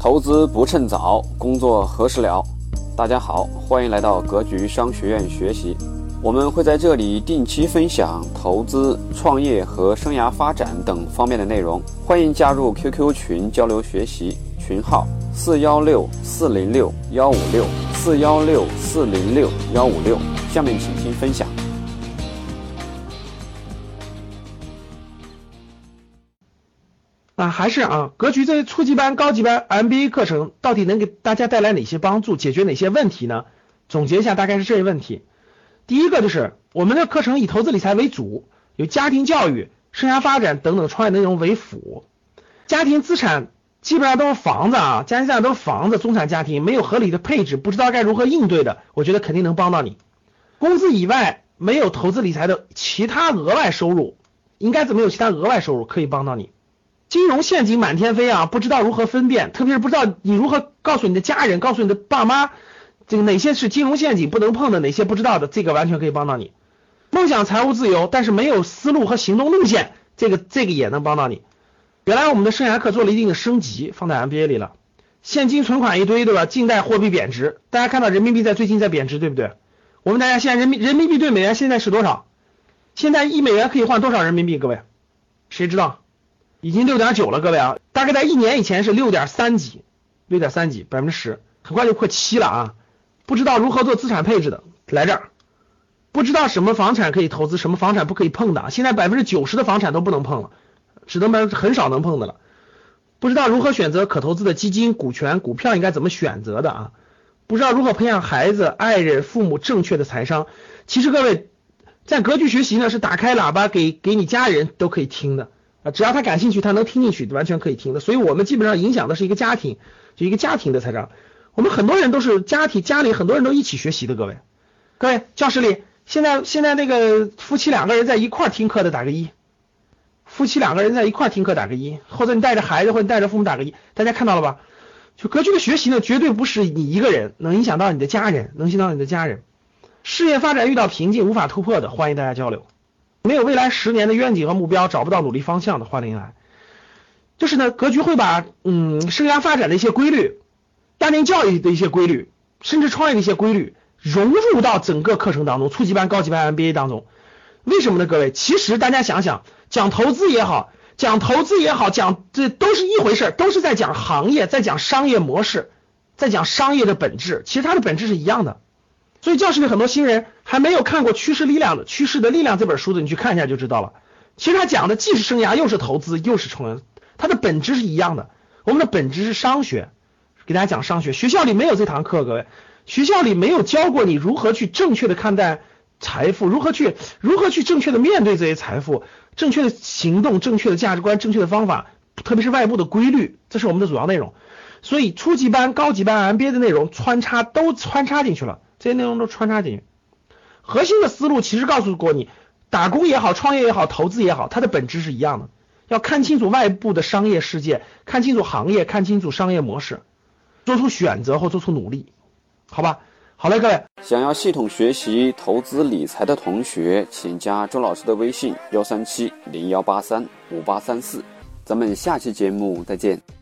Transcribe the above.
投资不趁早，工作何时了？大家好，欢迎来到格局商学院学习。我们会在这里定期分享投资、创业和生涯发展等方面的内容。欢迎加入 QQ 群交流学习，群号四幺六四零六幺五六四幺六四零六幺五六。下面请听分享。啊，还是啊，格局这初级班、高级班、MBA 课程到底能给大家带来哪些帮助，解决哪些问题呢？总结一下，大概是这些问题。第一个就是我们的课程以投资理财为主，有家庭教育、生涯发展等等创业内容为辅。家庭资产基本上都是房子啊，家庭资产都是房子，中产家庭没有合理的配置，不知道该如何应对的，我觉得肯定能帮到你。工资以外没有投资理财的其他额外收入，应该怎么有其他额外收入可以帮到你？金融陷阱满天飞啊，不知道如何分辨，特别是不知道你如何告诉你的家人，告诉你的爸妈，这个哪些是金融陷阱不能碰的，哪些不知道的，这个完全可以帮到你。梦想财务自由，但是没有思路和行动路线，这个这个也能帮到你。原来我们的生涯课做了一定的升级，放在 MBA 里了。现金存款一堆，对吧？近代货币贬值，大家看到人民币在最近在贬值，对不对？我问大家，现在人民人民币对美元现在是多少？现在一美元可以换多少人民币？各位，谁知道？已经六点九了，各位啊，大概在一年以前是六点三几，六点三几，百分之十，很快就破七了啊！不知道如何做资产配置的来这儿，不知道什么房产可以投资，什么房产不可以碰的，现在百分之九十的房产都不能碰了，只能买很少能碰的了。不知道如何选择可投资的基金、股权、股票应该怎么选择的啊？不知道如何培养孩子、爱人、父母正确的财商。其实各位在格局学习呢，是打开喇叭给给你家人都可以听的。只要他感兴趣，他能听进去，完全可以听的。所以我们基本上影响的是一个家庭，就一个家庭的财商。我们很多人都是家庭家里很多人都一起学习的，各位，各位教室里现在现在那个夫妻两个人在一块听课的打个一，夫妻两个人在一块听课打个一，或者你带着孩子或者你带着父母打个一，大家看到了吧？就格局的学习呢，绝对不是你一个人能影响到你的家人，能影响到你的家人。事业发展遇到瓶颈无法突破的，欢迎大家交流。没有未来十年的愿景和目标，找不到努力方向的，欢迎来。就是呢，格局会把嗯生涯发展的一些规律、家庭教育的一些规律，甚至创业的一些规律融入到整个课程当中，初级班、高级班、MBA 当中。为什么呢？各位，其实大家想想，讲投资也好，讲投资也好，讲这都是一回事，都是在讲行业，在讲商业模式，在讲商业的本质，其实它的本质是一样的。所以教室里很多新人还没有看过《趋势力量》的《趋势的力量》这本书的，你去看一下就知道了。其实他讲的既是生涯，又是投资，又是创业，它的本质是一样的。我们的本质是商学，给大家讲商学。学校里没有这堂课，各位，学校里没有教过你如何去正确的看待财富，如何去如何去正确的面对这些财富，正确的行动，正确的价值观，正确的方法，特别是外部的规律，这是我们的主要内容。所以初级班、高级班、MBA 的内容穿插都穿插进去了。这些内容都穿插进去，核心的思路其实告诉过你，打工也好，创业也好，投资也好，它的本质是一样的。要看清楚外部的商业世界，看清楚行业，看清楚商业模式，做出选择或做出努力，好吧？好嘞，各位，想要系统学习投资理财的同学，请加周老师的微信：幺三七零幺八三五八三四。咱们下期节目再见。